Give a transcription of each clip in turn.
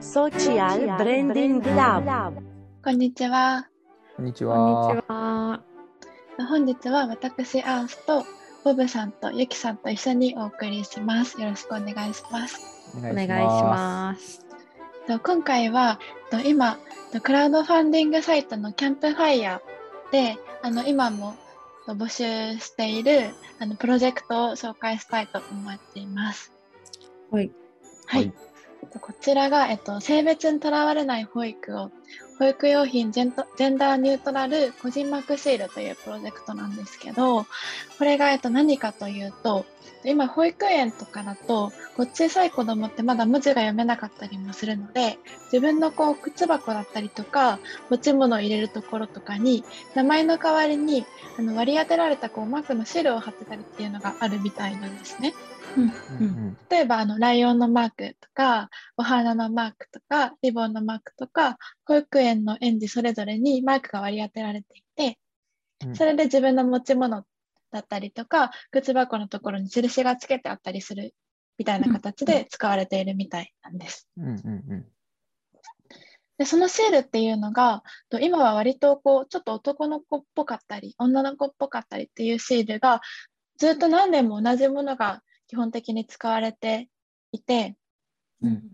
Social Branding Lab こんにちは。こんにちこんには。ちは。本日は私、アースとボブさんとユキさんと一緒にお送りします。よろしくお願いします。おお願いします。と今回はと今、とクラウドファンディングサイトのキャンプファイヤーであの今もと募集しているあのプロジェクトを紹介したいと思っています。はい。はい。こちらが、えっと、性別にとらわれない保育を保育用品ジェントジェンダーニュートラル個人マークシールというプロジェクトなんですけどこれが、えっと、何かというと今保育園とかだとこう小さい子供ってまだ文字が読めなかったりもするので自分のこう靴箱だったりとか持ち物を入れるところとかに名前の代わりにあの割り当てられたこうマークのシールを貼ってたりっていうのがあるみたいなんですね。うん。うんうん。例えばあのライオンのマークとかお花のマークとかリボンのマークとか保育園の園児それぞれにマークが割り当てられていてうん。それで自分の持ち物だったりとか靴箱のところに印がつけてあったりするみたいな形で使われているみたいなんです。うんうんでそのシールっていうのがと今は割とこうちょっと男の子っぽかったり女の子っぽかったりっていうシールがずっと何年も同じものが基本的に使われていて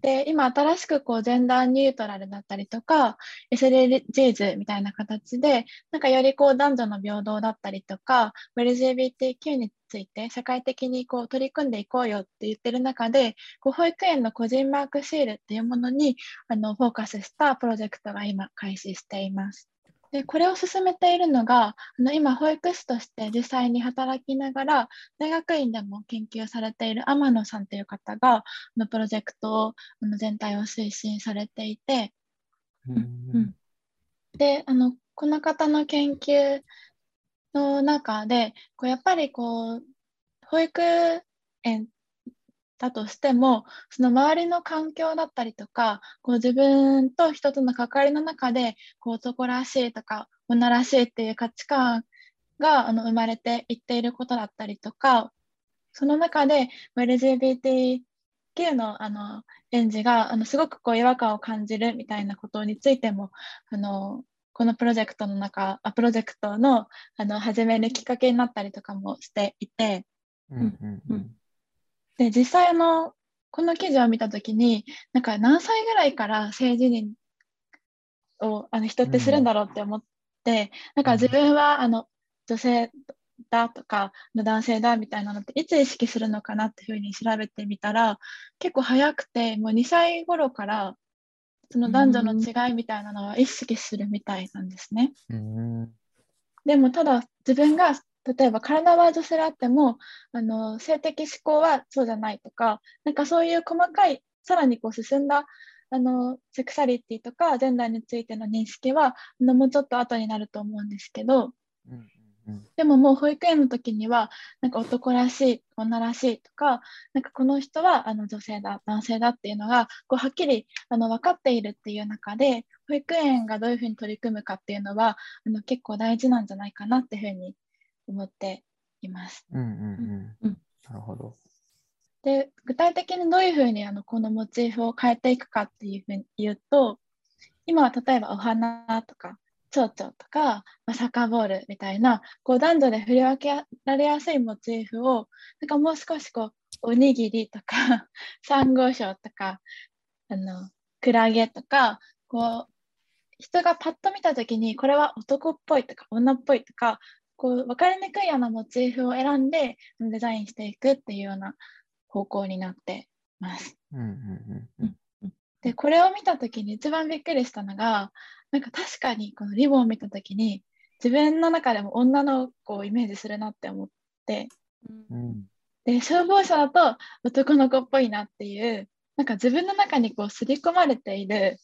で今新しくこうジェンダーニュートラルだったりとか SDGs みたいな形でなんかよりこう男女の平等だったりとか LGBTQ について社会的にこう取り組んでいこうよって言ってる中でこう保育園の個人マークシールっていうものにあのフォーカスしたプロジェクトが今開始しています。でこれを進めているのがあの今保育士として実際に働きながら大学院でも研究されている天野さんという方があのプロジェクトをあの全体を推進されていてうんうん。であのこの方の研究の中でこうやっぱりこう保育園だとしてもその周りの環境だったりとかこう自分と人との関わりの中でこう男らしいとか女らしいっていう価値観があの生まれていっていることだったりとかその中で LGBTQ のあの園児があのすごくこう違和感を感じるみたいなことについてもあのこのプロジェクトの中あプロジェクトのあの始めるきっかけになったりとかもしていて。うん。うんうんで実際あのこの記事を見た時になんか何歳ぐらいから性自認をあの人ってするんだろうって思って、なんか自分はあの女性だとか男性だみたいなのっていつ意識するのかなっていうふうに調べてみたら結構早くてもう2歳頃からその男女の違いみたいなのは意識するみたいなんですね。うん。でもただ自分が例えば体は女性であってもあの性的思考はそうじゃないとかなんかそういう細かいさらにこう進んだあのセクシャリティとかジェンダーについての認識はあのもうちょっと後になると思うんですけどうんうんでももう保育園の時にはなんか男らしい女らしいとかなんかこの人はあの女性だ男性だっていうのがこうはっきりあの分かっているっていう中で保育園がどういうふうに取り組むかっていうのはあの結構大事なんじゃないかなっていうふうに思っています。うんうんうんうんなるほど。で具体的にどういうふうにあのこのモチーフを変えていくかっていうふうに言うと今は例えばお花とか蝶々とか、まあ、サッカーボールみたいなこう男女で振り分けられやすいモチーフをなんかもう少しこうおにぎりとか サンゴ礁とかあのクラゲとかこう人がパッと見た時にこれは男っぽいとか女っぽいとかこう分かりにくいようなモチーフを選んでデザインしていくっていうような方向になってます。うんうんうんでこれを見た時に一番びっくりしたのがなんか確かにこのリボンを見た時に自分の中でも女の子をイメージするなって思ってうんで消防車だと男の子っぽいなっていうなんか自分の中にこう刷り込まれている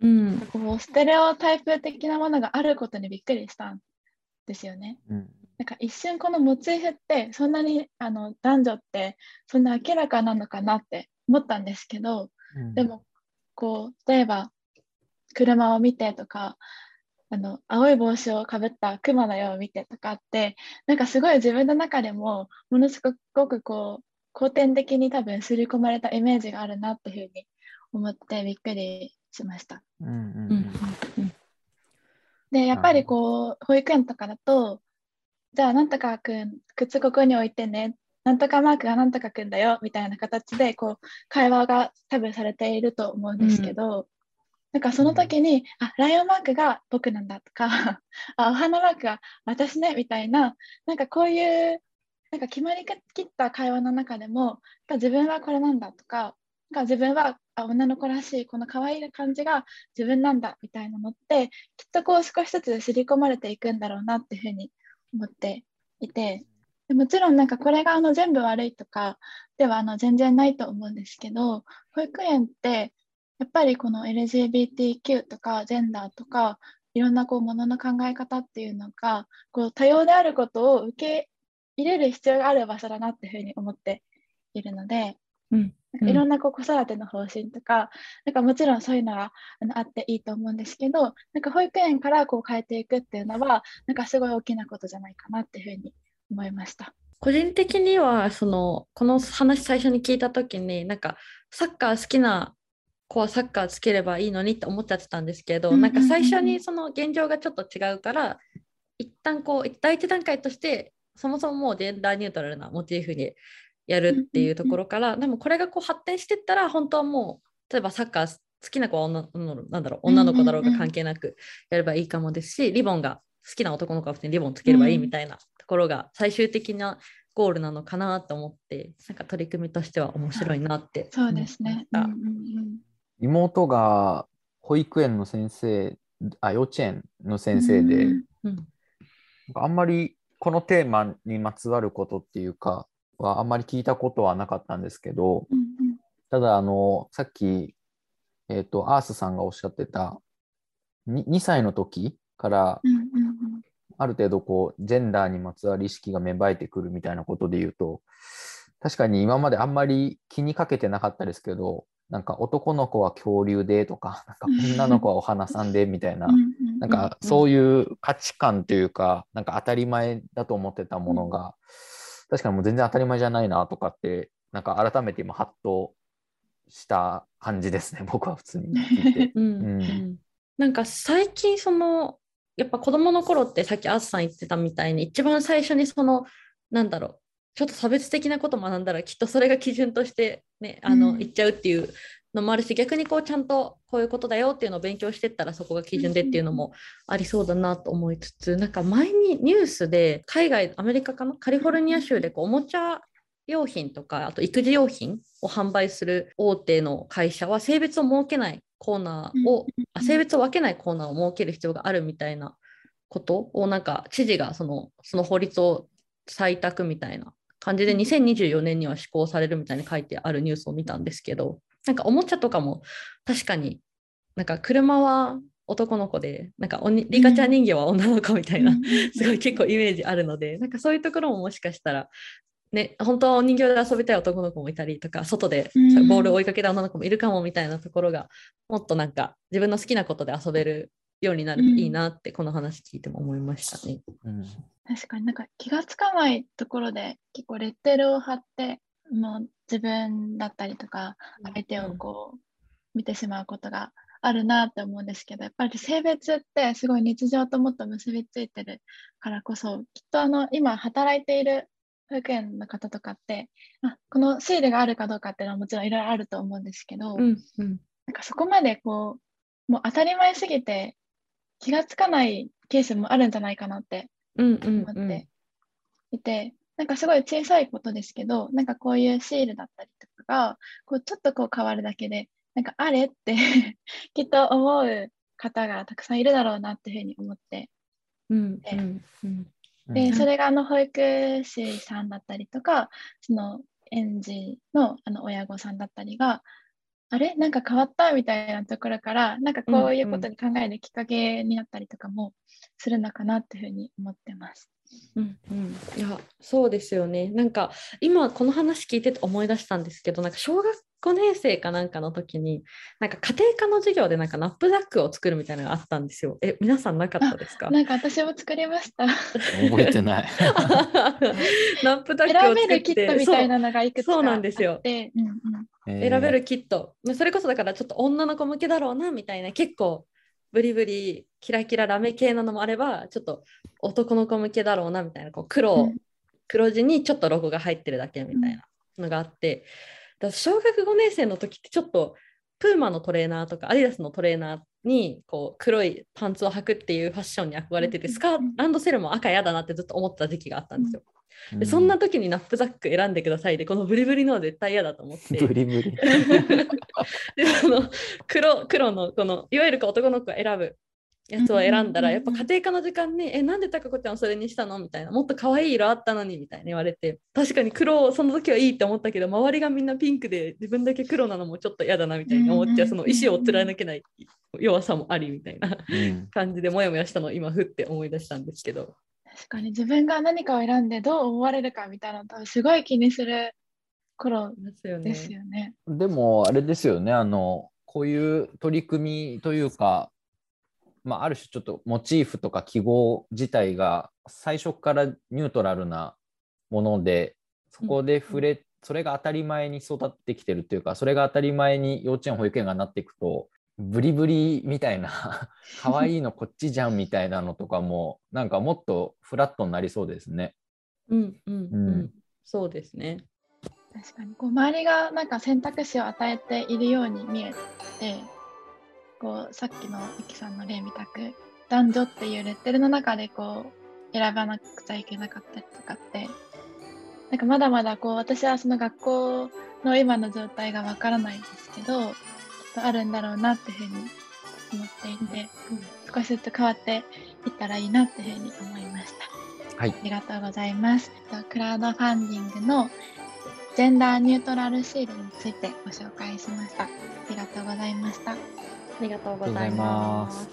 うん。こうステレオタイプ的なものがあることにびっくりしたんですよね。うんなんか一瞬このモチーフってそんなにあの男女ってそんな明らかなのかなって思ったんですけどうんでもこう例えば車を見てとかあの青い帽子をかぶった熊の絵を見てとかってなんかすごい自分の中でもものすごくこう後天的に多分刷り込まれたイメージがあるなっていうふうに思ってびっくりしました。うんうんうんうんで、やっぱりこう、保育園とかだと、じゃあ、なんとかくん、靴ここに置いてね、なんとかマークがなんとかくんだよ、みたいな形で、こう、会話が多分されていると思うんですけど、なんかその時に、あ、ライオンマークが僕なんだとか、あ、お花マークが私ね、みたいな、なんかこういう、なんか決まりきった会話の中でも、自分はこれなんだとか、なんか自分はあ女の子らしいこの可愛い感じが自分なんだみたいなのってきっとこう少しずつ刷り込まれていくんだろうなっていうふうに思っていてでもちろんなんかこれがあの全部悪いとかではあの全然ないと思うんですけど保育園ってやっぱりこの LGBTQ とかジェンダーとかいろんなこうものの考え方っていうのがこう多様であることを受け入れる必要がある場所だなっていうふうに思っているので、うん。いろんなこう子育ての方針とか、なんかもちろんそういうのはあのあっていいと思うんですけど、なんか保育園からこう変えていくっていうのは、なんかすごい大きなことじゃないかなっていうふうに思いました。個人的にはそのこの話最初に聞いた時になんかサッカー好きな子はサッカーつければいいのにって思っちゃってたんですけど、うんうんうんなんか最初にその現状がちょっと違うから一旦こう第一段階としてそもそももうジェンダーニュートラルなモチーフにやるっていうところから、でもこれがこう発展してったら本当はもう例えばサッカー好きな子は女のなんだろう女の子だろうが関係なくやればいいかもですし、リボンが好きな男の子は普通にリボンつければいいみたいなところが最終的なゴールなのかなと思ってなんか取り組みとしては面白いなってそうですね。うん思いました。うんうん妹が保育園の先生、あ、幼稚園の先生で、うんうんあんまりこのテーマにまつわることっていうかはあんまり聞いたことはなかったんですけど、うんただあのさっき、えっとアースさんがおっしゃってた 2, 2歳の時からうんうんうん。ある程度こうジェンダーにまつわる意識が芽生えてくるみたいなことで言うと確かに今まであんまり気にかけてなかったですけどなんか男の子は恐竜でとか なんか女の子はお花さんでみたいなうんうん。なんかそういう価値観というか、なんか当たり前だと思ってたものが、確かにもう全然当たり前じゃないなとかって、なんか改めて今、ハッとした感じですね、僕は普通に聞いて。うん。うん。うんなんか最近そのやっぱ子供の頃ってさっきあすさん言ってたみたいに一番最初にそのなんだろうちょっと差別的なこと学んだらきっとそれが基準としてねあの、うん。言っちゃうっていうのもあるし逆にこうちゃんとこういうことだよっていうのを勉強してったらそこが基準でっていうのもありそうだなと思いつつなんか前にニュースで海外アメリカかなカリフォルニア州でこうおもちゃ用品とかあと育児用品を販売する大手の会社は性別を設けないコーナーを、あ性別を分けないコーナーを設ける必要があるみたいなことをなんか知事がそのその法律を採択みたいな感じで2024年には施行されるみたいに書いてあるニュースを見たんですけどなんかおもちゃとかも確かになんか車は男の子でなんかおにリカちゃん人形は女の子みたいな、すごい結構イメージあるのでなんかそういうところももしかしたらね本当はお人形で遊びたい男の子もいたりとか外でうん。ボールを追いかけた女の子もいるかもみたいなところがもっとなんか自分の好きなことで遊べるようになるといいなってこの話聞いても思いましたね。うん。確かになんか気がつかないところで結構レッテルを貼ってもう自分だったりとか相手をこう見てしまうことがあるなって思うんですけどやっぱり性別ってすごい日常ともっと結びついてるからこそきっとあの今働いている保育園の方とかってあこのシールがあるかどうかっていうのはもちろんいろいろあると思うんですけど、うんうん。なんかそこまでこうもう当たり前すぎて気がつかないケースもあるんじゃないかなって思っていて、なんかすごい小さいことですけど、なんかこういうシールだったりとかが、こうちょっとこう変わるだけで、なんかあれって きっと思う方がたくさんいるだろうなっていうふうに思って、うんうんうん。で、うん。それがあの保育士さんだったりとか、その園児のあの親御さんだったりが、あれ？なんか変わったみたいなところから、なんかこういうことに考えるきっかけになったりとかもするのかなっていうふうに思ってます。うんうん、いやそうですよね。なんか今この話聞いてて思い出したんですけどなんか小学5年生かなんかの時になんか家庭科の授業でなんかナップザックを作るみたいなのがあったんですよ。え皆さんなかったですか？なんか私も作りました。覚えてない。ナップザックを作って選べるキットみたいなのがいくつかそうなんですよ。うんうん選べるキット、それこそだからちょっと女の子向けだろうなみたいな結構ブリブリキラキララメ系なのもあればちょっと男の子向けだろうなみたいなこう黒、うん。黒地にちょっとロゴが入ってるだけみたいなのがあって、だ小学5年生の時ってちょっとプーマのトレーナーとかアディダスのトレーナーにこう黒いパンツを履くっていうファッションに憧れててうん。スカーランドセルも赤嫌だなってずっと思ってた時期があったんですよ。うでそんな時にナップザック選んでくださいでこのブリブリのは絶対嫌だと思って。ブリブリ。でその黒黒のこのいわゆる男の子が選ぶやつを選んだらうんやっぱ家庭科の時間に「えなんで高子ちゃんそれにしたの?」みたいな「もっと可愛い色あったのに」みたいな言われて確かに黒をその時はいいって思ったけど周りがみんなピンクで自分だけ黒なのもちょっと嫌だなみたいに思っちゃうその意思を貫けない弱さもありみたいなうん 感じでモヤモヤしたのを今ふって思い出したんですけど。確かに自分が何かを選んでどう思われるかみたいなの多分すごい気にする頃ですよね。ですよね。でも、あれですよね、あの、こういう取り組みというか、まあ、ある種ちょっとモチーフとか記号自体が最初からニュートラルなもので、そこで触れ、それが当たり前に育ってきてるというか、それが当たり前に幼稚園、保育園がなっていくと、ブリブリみたいな、可愛いのこっちじゃんみたいなのとかも、なんかもっとフラットになりそうですね。うんうんうん、うんそうですね。確かにこう周りがなんか選択肢を与えているように見えてこうさっきのゆきさんの例みたく男女っていうレッテルの中でこう選ばなくちゃいけなかったりとかってなんかまだまだこう私はその学校の今の状態がわからないですけどきっとあるんだろうなっていうふうに思っていて少しずつ変わっていったらいいなっていうふうに思いました。はいありがとうございます。とクラウドファンディングのジェンダーニュートラルシールについてご紹介しました。ありがとうございました。ありがとうございます。